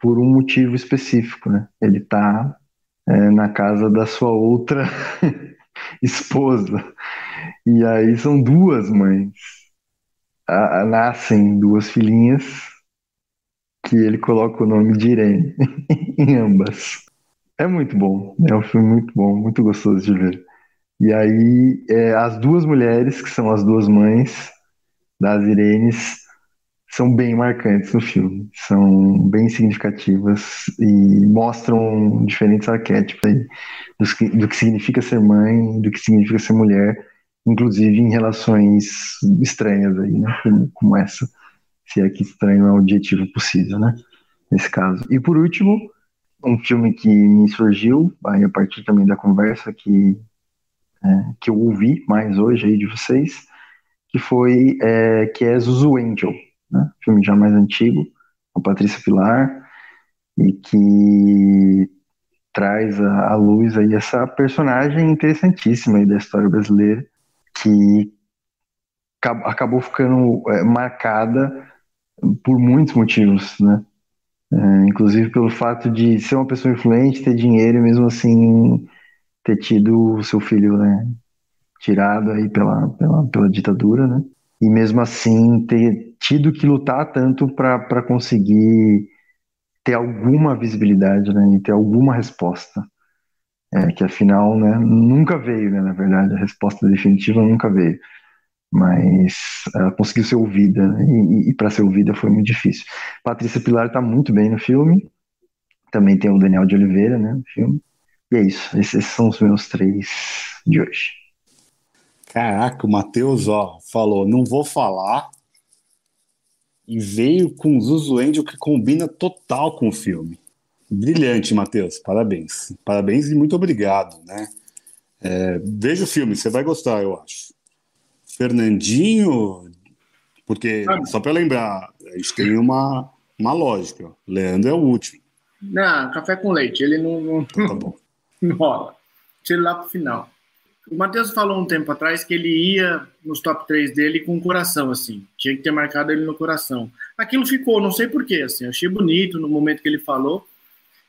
E: por um motivo específico, né? Ele tá é, na casa da sua outra <laughs> esposa. E aí são duas mães. A, a, nascem duas filhinhas que ele coloca o nome de Irene <laughs> em ambas. É muito bom, é um filme muito bom, muito gostoso de ver. E aí, é, as duas mulheres, que são as duas mães das Irenes, são bem marcantes no filme, são bem significativas e mostram diferentes arquétipos aí, do, do que significa ser mãe, do que significa ser mulher, inclusive em relações estranhas aí, né, como, como essa, se é que estranho é o objetivo possível, né, nesse caso. E por último, um filme que me surgiu, aí a partir também da conversa que, é, que eu ouvi mais hoje aí de vocês, que foi, é, que é Zuzu Angel, né? filme já mais antigo, com Patrícia Pilar, e que traz à luz aí essa personagem interessantíssima aí da história brasileira, que acabou ficando é, marcada por muitos motivos, né? É, inclusive pelo fato de ser uma pessoa influente, ter dinheiro e mesmo assim ter tido o seu filho né, tirado aí pela, pela, pela ditadura, né? E mesmo assim ter tido que lutar tanto para conseguir ter alguma visibilidade, né? E ter alguma resposta. É, que afinal, né, nunca veio, né, na verdade, a resposta definitiva nunca veio mas ela conseguiu ser ouvida, né? e, e para ser ouvida foi muito difícil. Patrícia Pilar está muito bem no filme, também tem o Daniel de Oliveira, né, no filme, e é isso, esses são os meus três de hoje.
B: Caraca, o Matheus, ó, falou, não vou falar, e veio com Zuzu Angel que combina total com o filme. Brilhante, Matheus, parabéns. Parabéns e muito obrigado, né? É, veja o filme, você vai gostar, eu acho. Fernandinho, porque, só para lembrar, a gente tem uma, uma lógica. Leandro é o último.
C: Não, café com leite, ele não. não
B: então, tá bom. <laughs>
C: Não rola. Tira lá pro final. O Matheus falou um tempo atrás que ele ia nos top 3 dele com o coração, assim. Tinha que ter marcado ele no coração. Aquilo ficou, não sei porquê, assim. Achei bonito no momento que ele falou.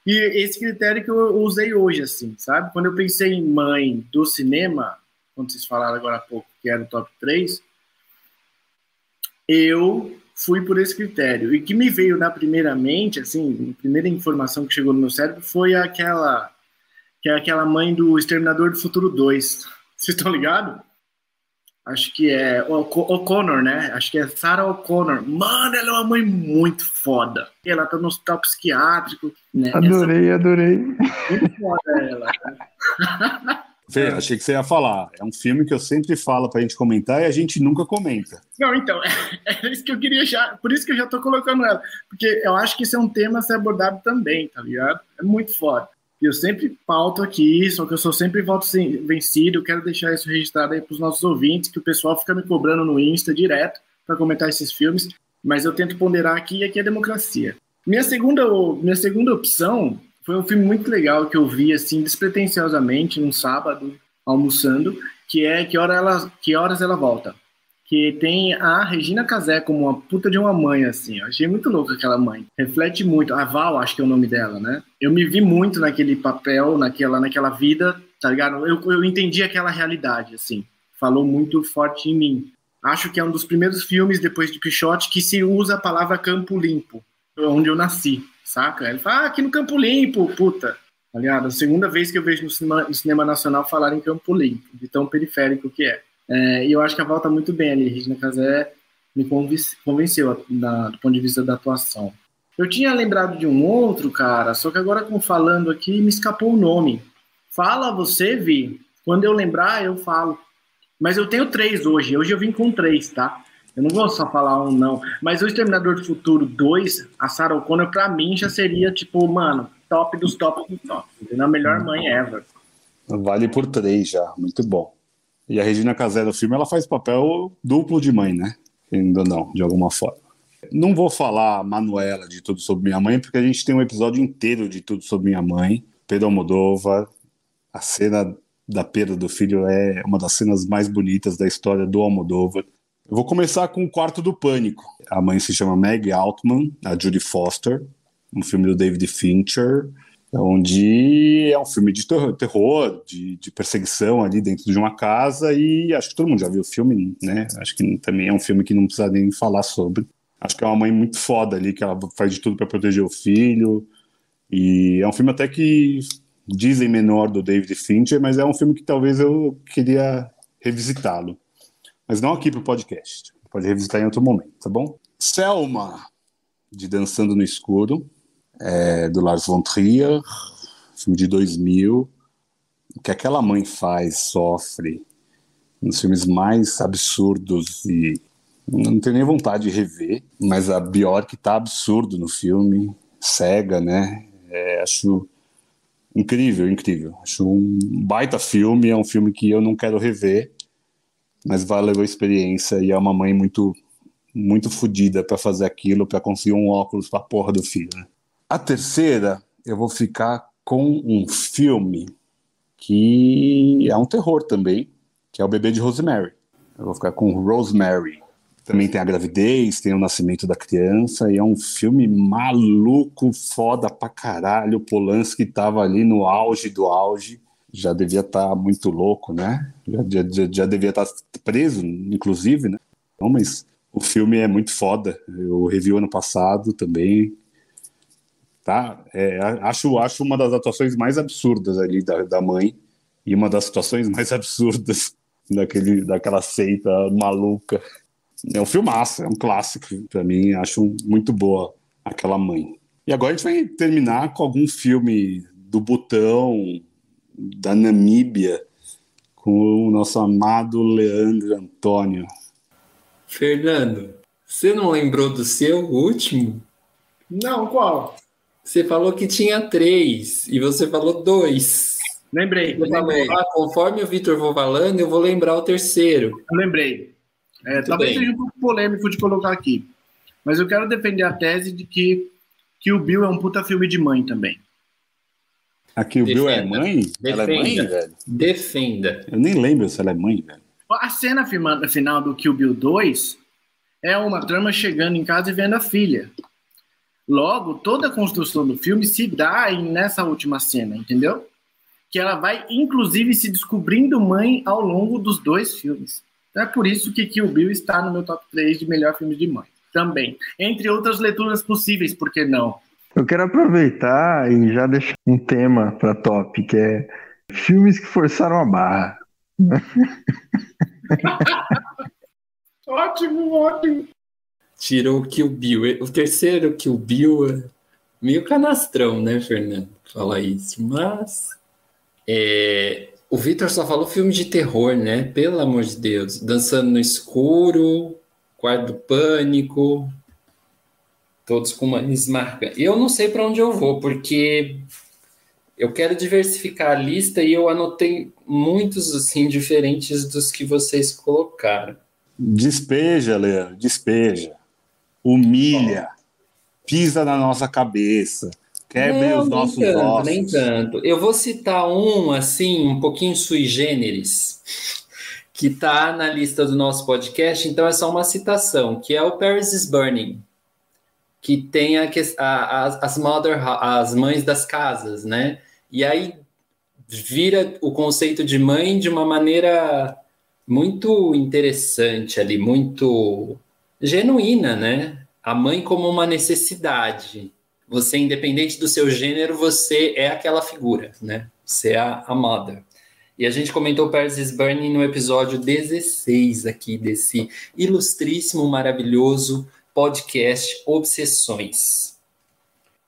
C: E esse critério que eu usei hoje, assim, sabe? Quando eu pensei em mãe do cinema, quando vocês falaram agora há pouco que era o top 3, eu fui por esse critério. E que me veio na primeira mente, assim, a primeira informação que chegou no meu cérebro foi aquela que é aquela mãe do Exterminador do Futuro 2. <laughs> Vocês estão ligados? Acho que é O'Connor, né? Acho que é Sarah O'Connor. Mano, ela é uma mãe muito foda. Ela tá no hospital psiquiátrico. Né?
E: Adorei, Essa... adorei.
C: Muito foda ela. <laughs>
B: Fê, achei que você ia falar. É um filme que eu sempre falo pra gente comentar e a gente nunca comenta.
C: Não, então, é, <laughs> é isso que eu queria já. Por isso que eu já tô colocando ela. Porque eu acho que esse é um tema a ser abordado também, tá ligado? É muito foda. Eu sempre pauto aqui, só que eu sou sempre voto vencido. Quero deixar isso registrado aí pros nossos ouvintes, que o pessoal fica me cobrando no Insta direto para comentar esses filmes. Mas eu tento ponderar aqui e aqui é democracia. Minha segunda, minha segunda opção foi um filme muito legal que eu vi assim despretensiosamente num sábado almoçando, que é que hora ela, que horas ela volta. Que tem a Regina Casé como uma puta de uma mãe assim. Eu achei muito louca aquela mãe. Reflete muito. A Val, acho que é o nome dela, né? Eu me vi muito naquele papel, naquela naquela vida, tá ligado? Eu, eu entendi aquela realidade assim. Falou muito forte em mim. Acho que é um dos primeiros filmes depois de Pichote que se usa a palavra campo limpo, onde eu nasci saca? Ele fala, ah, aqui no Campo Limpo, puta. Tá ligado? A segunda vez que eu vejo no cinema, no cinema nacional falar em Campo Limpo, de tão periférico que é. É e eu acho que a volta muito bem ali. Regina Casé me convenceu da, do ponto de vista da atuação. Eu tinha lembrado de um outro, cara, só que agora com falando aqui me escapou o nome. Fala você, Vi. Quando eu lembrar, eu falo. Mas eu tenho três hoje. Hoje eu vim com três, tá? Eu não vou só falar um não. Mas o Exterminador do Futuro 2, a Sarah O'Connor, pra mim, já seria, tipo, mano, top dos tops dos tops. A melhor mãe ever.
B: Vale por três já. Muito bom. E a Regina Casé do filme, ela faz papel duplo de mãe, né? Ainda não, de alguma forma. Não vou falar Manuela de Tudo Sobre Minha Mãe, porque a gente tem um episódio inteiro de Tudo Sobre Minha Mãe. Pedro Almodóvar, a cena da perda do filho é uma das cenas mais bonitas da história do Almodóvar. Eu vou começar com o Quarto do Pânico. A mãe se chama Meg Altman, a Judy Foster, um filme do David Fincher, onde é um filme de terror, de, de, perseguição ali dentro de uma casa e acho que todo mundo já viu o filme, né? Acho que também é um filme que não precisa nem falar sobre. Acho que é uma mãe muito foda ali, que ela faz de tudo para proteger o filho. E é um filme até que dizem menor do David Fincher, mas é um filme que talvez eu queria revisitá-lo mas não aqui para o podcast. Pode revisitar em outro momento, tá bom? Selma, de Dançando no Escuro, é, do Lars von Trier, filme de 2000. O que aquela mãe faz, sofre, nos filmes mais absurdos e não tenho nem vontade de rever, mas a Bjork tá absurdo no filme, cega, né? É, acho incrível, incrível. Acho um baita filme, é um filme que eu não quero rever, mas valeu a experiência e é uma mãe muito muito fodida para fazer aquilo, para conseguir um óculos para porra do filho. Né? A terceira, eu vou ficar com um filme que é um terror também, que é o Bebê de Rosemary. Eu vou ficar com Rosemary. Também tem a gravidez, tem o nascimento da criança, e é um filme maluco, foda pra caralho. O Polanski tava ali no auge do auge já devia estar tá muito louco, né? Já, já, já devia estar tá preso, inclusive, né? Não, mas o filme é muito foda. Eu revi ano passado também. Tá? É, acho, acho uma das atuações mais absurdas ali da, da mãe e uma das situações mais absurdas <laughs> daquele, daquela seita maluca. É um filmaço, é um clássico para mim. Acho muito boa aquela mãe. E agora a gente vai terminar com algum filme do Butão, da Namíbia com o nosso amado Leandro Antônio.
D: Fernando, você não lembrou do seu último?
C: Não, qual?
D: Você falou que tinha três e você falou dois.
C: Lembrei. Lembrei.
D: Falou, ah, conforme o Vitor for falando, eu vou lembrar o terceiro.
C: Eu lembrei. É, talvez bem. seja um pouco polêmico de colocar aqui, mas eu quero defender a tese de que, que o Bill é um puta filme de mãe também.
B: Aqui o Bill é mãe? Defenda. Ela é mãe, velho?
D: Defenda.
B: Eu nem lembro se ela é mãe, velho.
C: A cena final do Kill Bill 2 é uma trama chegando em casa e vendo a filha. Logo, toda a construção do filme se dá nessa última cena, entendeu? Que ela vai, inclusive, se descobrindo mãe ao longo dos dois filmes. Então é por isso que Kill Bill está no meu top 3 de melhor filme de mãe. Também. Entre outras leituras possíveis, por que não?
E: Eu quero aproveitar e já deixar um tema para top, que é filmes que forçaram a barra. <laughs>
C: ótimo, ótimo.
D: Tirou o Kill Bill. O terceiro Kill Bill é meio canastrão, né, Fernando? Falar isso. Mas é, o Victor só falou filme de terror, né? Pelo amor de Deus. Dançando no escuro, Quarto do Pânico, todos com uma esmarca. Eu não sei para onde eu vou, porque eu quero diversificar a lista e eu anotei muitos assim diferentes dos que vocês colocaram.
B: Despeja, Leandro, despeja. Humilha. Pisa na nossa cabeça. Quebre
D: Não,
B: os
D: nem
B: nossos
D: tanto,
B: ossos.
D: Nem tanto. Eu vou citar um, assim, um pouquinho sui generis, que está na lista do nosso podcast, então é só uma citação, que é o Paris is Burning, que tem a, que- a- as, as, mother, as mães das casas, né? E aí vira o conceito de mãe de uma maneira muito interessante ali, muito genuína, né? A mãe como uma necessidade. Você, independente do seu gênero, você é aquela figura, né? Você é a, mother. E a gente comentou Paris is Burning no episódio 16 aqui desse ilustríssimo, maravilhoso podcast Obsessões.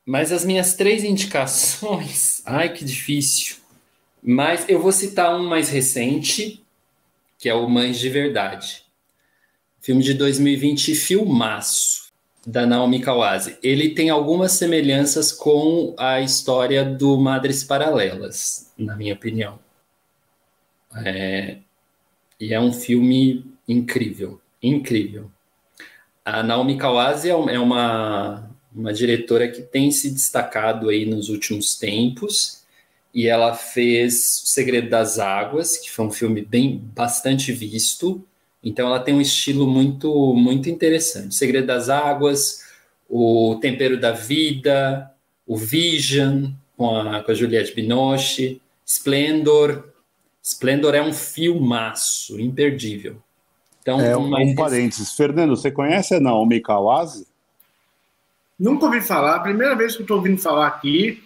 D: Mas as minhas três indicações, <laughs> ai que difícil. Mas eu vou citar um mais recente, que é o Mães de Verdade. Filme de 2020, filmaço, da Naomi Kawase. Ele tem algumas semelhanças com a história do Madres Paralelas, na minha opinião. É, e é um filme incrível, incrível. A Naomi Kawase é é uma, uma diretora que tem se destacado aí nos últimos tempos e ela fez O Segredo das Águas, que foi um filme bem bastante visto. Então ela tem um estilo muito muito interessante. O Segredo das Águas, O Tempero da Vida, o Vision com a, com a Juliette Binoche, Splendor. Splendor é um filmaço imperdível. Então,
B: É,
D: mais
B: um parênteses. Fernando, você conhece a Naomi Kawase?
C: Nunca ouvi falar, primeira vez que eu tô ouvindo falar aqui.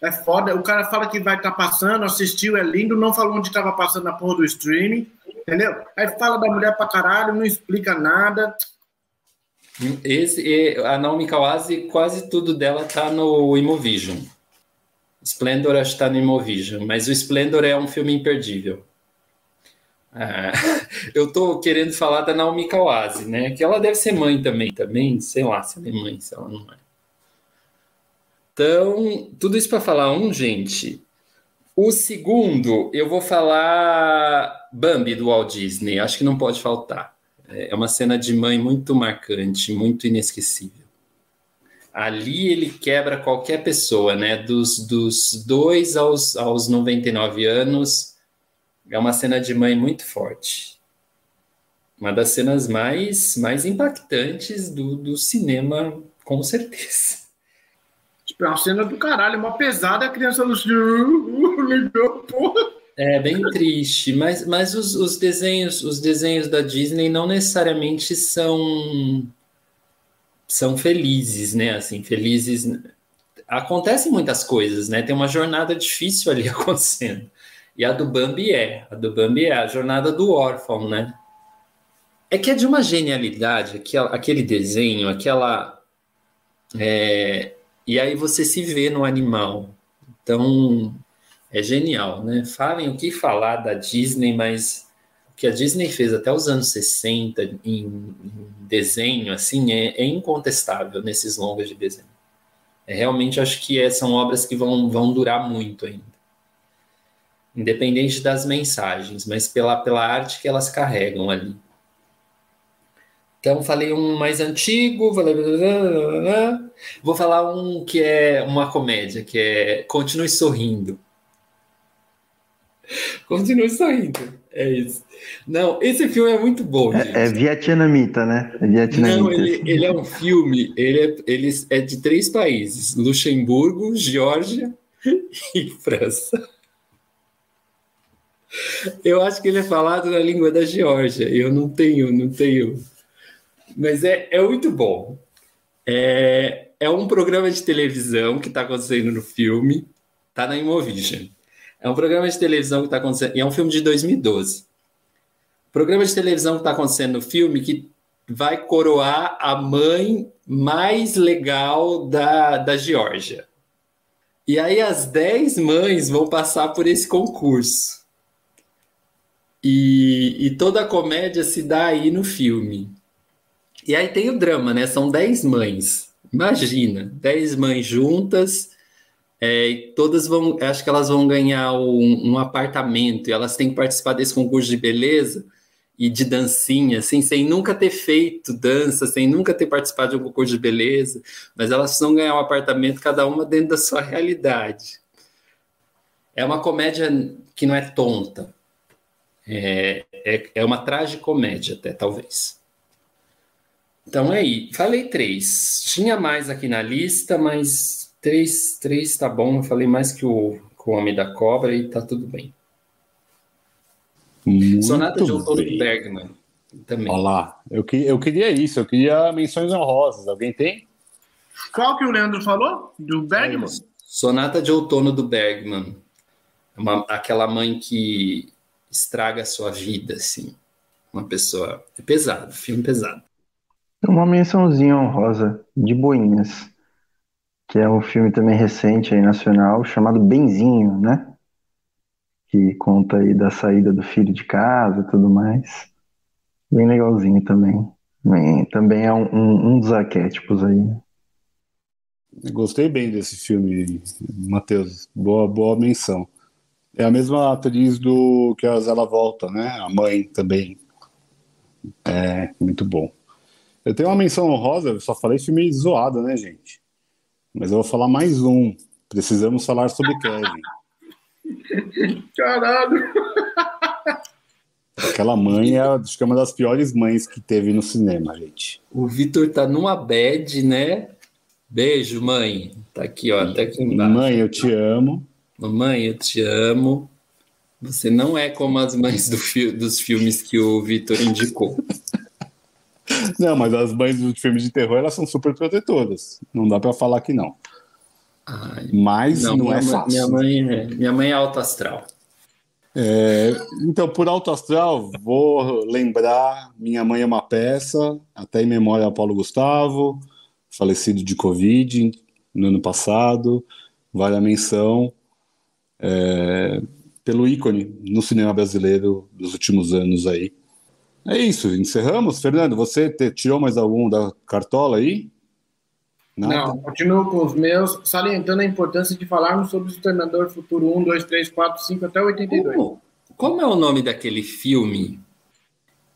C: É foda. O cara fala que vai estar passando, assistiu, é lindo, não falou onde estava passando na porra do streaming, entendeu? Aí fala da mulher pra caralho, não explica nada.
D: Esse, a Naomi Kawase, quase tudo dela tá no Imovision. Splendor acho que tá no Imovision, mas o Splendor é um filme imperdível. Ah, <laughs> eu tô querendo falar da Naomi Kawase, né? Que ela deve ser mãe também, também, sei lá se ela é mãe, se ela não é. Então, tudo isso para falar um, gente. O segundo, eu vou falar Bambi do Walt Disney, acho que não pode faltar. É uma cena de mãe muito marcante, muito inesquecível. Ali ele quebra qualquer pessoa, né? Dos, dos dois aos, aos 99 anos. É uma cena de mãe muito forte. Uma das cenas mais, mais impactantes do, do cinema, com certeza.
C: É uma cena do caralho, uma pesada, a criança no <laughs> uh, ligou, porra.
D: É bem triste, mas, mas os, os desenhos, os desenhos da Disney não necessariamente são são felizes, né? Assim, felizes. Acontecem muitas coisas, né? Tem uma jornada difícil ali <laughs> acontecendo. E a do Bambi é, a do Bambi é a jornada do órfão, né? É que é de uma genialidade, aquele desenho, aquela. é, e aí você se vê no animal. Então, é genial, né? Falem o que falar da Disney, mas o que a Disney fez até os anos 60 em, desenho, assim, é, é, incontestável nesses longas de desenho. É, realmente acho que é, são obras que vão, vão durar muito ainda. Independente das mensagens, mas pela, pela arte que elas carregam ali. Então, falei um mais antigo, falei... vou falar um que é uma comédia, que é Continue Sorrindo. Continue sorrindo. É isso. Não, esse filme é muito bom.
E: É, é, vietnamita, né? É vietnamita.
D: Não, ele, ele, é um filme, ele é, ele é de três países: Luxemburgo, Geórgia <laughs> e França. Eu acho que ele é falado na língua da Geórgia. Eu não tenho, não tenho. Mas é, é muito bom. É, é um programa de televisão que está acontecendo no filme, tá na Imovision. É um programa de televisão que está acontecendo, e é um filme de 2012. Programa de televisão que está acontecendo no filme que vai coroar a mãe mais legal da, da Geórgia. E aí as 10 mães vão passar por esse concurso. E, e toda a comédia se dá aí no filme. E aí tem o drama, né? São 10 mães. Imagina, 10 mães juntas, é, todas vão, acho que elas vão ganhar um, um, apartamento e elas têm que participar desse concurso de beleza e de dancinha, assim, sem nunca ter feito dança, sem nunca ter participado de um concurso de beleza, mas elas vão ganhar um apartamento, cada uma dentro da sua realidade. É uma comédia que não é tonta, é, é, é uma tragicomédia até, talvez. Então é aí, falei três. Tinha mais aqui na lista, mas três, três tá bom. Eu falei mais que o, que o Homem da Cobra e tá tudo bem.
B: Muito
D: Sonata de Outono
B: bem.
D: do Bergman. Também.
B: Olha lá, eu, que- eu queria isso, eu queria menções honrosas. Alguém tem?
C: Qual que o Leandro falou? Do Bergman?
D: Sonata de Outono do Bergman. Uma- aquela mãe que estraga a sua vida, assim. Uma pessoa. É pesado, filme pesado.
E: Uma mençãozinha honrosa de Boinhas, que é um filme também recente aí nacional chamado Benzinho, né? Que conta aí da saída do filho de casa e tudo mais. Bem legalzinho também. Bem, também é um, um, um dos arquétipos aí.
B: Gostei bem desse filme, Matheus. Boa, boa menção. É a mesma atriz do que a Zela Volta, né? A mãe também. É, muito bom. Eu tenho uma menção honrosa, eu só falei filme zoado, né, gente? Mas eu vou falar mais um. Precisamos falar sobre Kevin.
C: Caralho!
B: Aquela mãe é, acho que é uma das piores mães que teve no cinema, gente.
D: O Vitor tá numa bad, né? Beijo, mãe. Tá aqui, ó, até aqui embaixo.
B: Mãe, eu te amo.
D: Mamãe, eu te amo. Você não é como as mães do fi- dos filmes que o Vitor indicou.
B: Não, mas as mães dos filmes de terror, elas são super protetoras. Não dá pra falar que não.
D: Ai,
B: Mas não,
D: minha
B: é
D: mãe-
B: fácil.
D: Minha mãe é, minha mãe é alto astral.
B: É, então, por alto astral, vou lembrar Minha Mãe é uma Peça, até em memória a Paulo Gustavo, falecido de Covid no ano passado, vale a menção é, pelo ícone no cinema brasileiro dos últimos anos aí. É isso, encerramos. Fernando, você te- tirou mais algum da cartola aí? Nada?
C: Não, continuo com os meus, salientando a importância de falarmos sobre o Exterminador Futuro 1, 2, 3, 4, 5 até 82.
D: Como, como é o nome daquele filme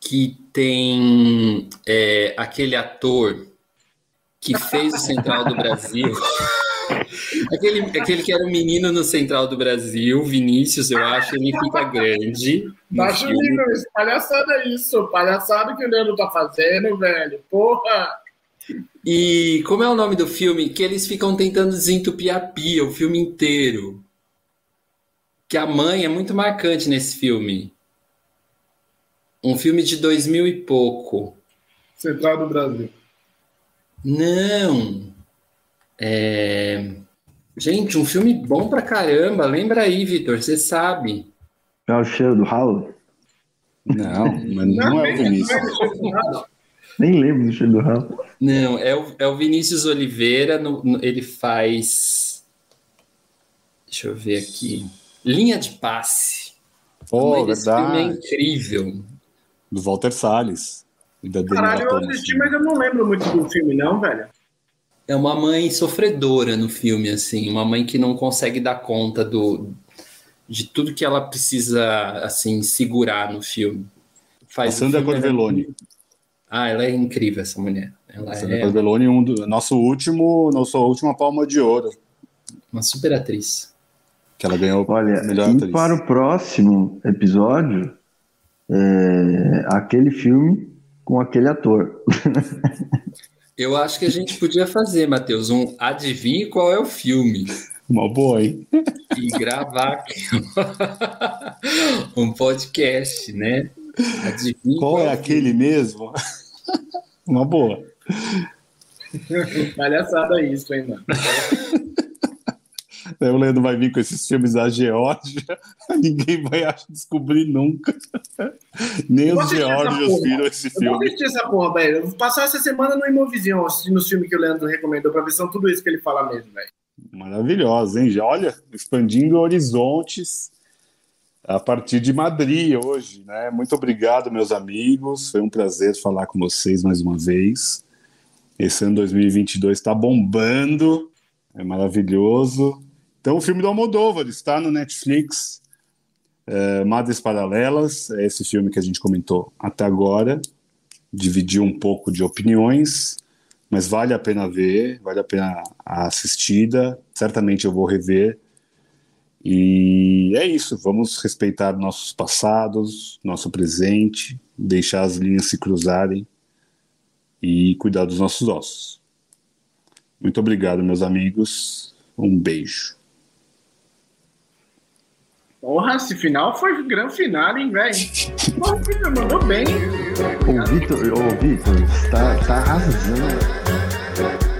D: que tem é, aquele ator que fez o Central do Brasil? <laughs> aquele, aquele que era o menino no Central do Brasil, Vinícius, eu acho, ele fica grande. no
C: Baixa o
D: filme.
C: nível, isso. palhaçada isso, palhaçada que o Leandro tá fazendo, velho. Porra!
D: E como é o nome do filme? Que eles ficam tentando desentupir a pia o filme inteiro. Que a mãe é muito marcante nesse filme. Um filme de 2000 e pouco.
C: Central do Brasil.
D: Não. É... Gente, um filme bom pra caramba. Lembra aí, Vitor, você sabe.
E: É o cheiro do ralo?
B: Não, mas não é o Vinícius.
E: Nem lembro do cheiro do ralo.
D: Não, é o, é o Vinícius Oliveira. no- no- ele faz. Deixa eu ver aqui. Linha de passe.
B: Pô,
D: Mas esse filme é
B: verdade.
D: incrível.
B: Do Walter Salles. E da
C: Caralho, eu assisti, mas eu não lembro muito do filme, não, velho.
D: É uma mãe sofredora no filme, assim, uma mãe que não consegue dar conta do de tudo que ela precisa, assim, segurar no filme.
B: A
D: Faz o
B: Sandra
D: filme,
B: Corvelone.
D: ela- Ah, ela é incrível, essa mulher. Ela
B: A Sandra
D: é
B: Corvelone, um do, nosso último, nossa última palma de ouro,
D: uma super atriz.
B: que ela ganhou
E: Olha,
B: melhor
E: e
B: atriz.
E: para o próximo episódio, é, aquele filme com aquele ator. <laughs>
D: Eu acho que a gente podia fazer, Matheus, um adivinhe qual é o filme
B: Uma boa, hein?
D: e gravar aqui <laughs> um podcast, né? Adivinhe
B: Qual é
D: o
B: aquele mesmo? Uma boa. <laughs>
C: Palhaçada isso, hein, mano.
B: O Leandro vai vir com esses filmes da Geórgia, <laughs> ninguém vai descobrir nunca. Nem os Geórgios viram esse filme. Eu vou
C: assistir essa porra, velho. vou passar essa semana no Imovision, assistindo os filmes que o Leandro recomendou, pra ver são tudo isso que ele fala mesmo, velho.
B: Maravilhosa, hein? Olha, expandindo horizontes a partir de Madrid hoje, né? Muito obrigado, meus amigos. Foi um prazer falar com vocês mais uma vez. Esse ano 2022 está bombando, é maravilhoso. Então, o filme do Almodóvar está no Netflix. É, Madres Paralelas, é esse filme que a gente comentou até agora. Dividiu um pouco de opiniões, mas vale a pena ver, vale a pena a assistida. Certamente eu vou rever e é isso, vamos respeitar nossos passados, nosso presente, deixar as linhas se cruzarem e cuidar dos nossos ossos. Muito obrigado, meus amigos. Um beijo.
C: Porra, esse final foi o grande final, hein, velho? Porra, Vitor, mandou bem.
E: O Vitor, o Vitor, tá, tá arrasando.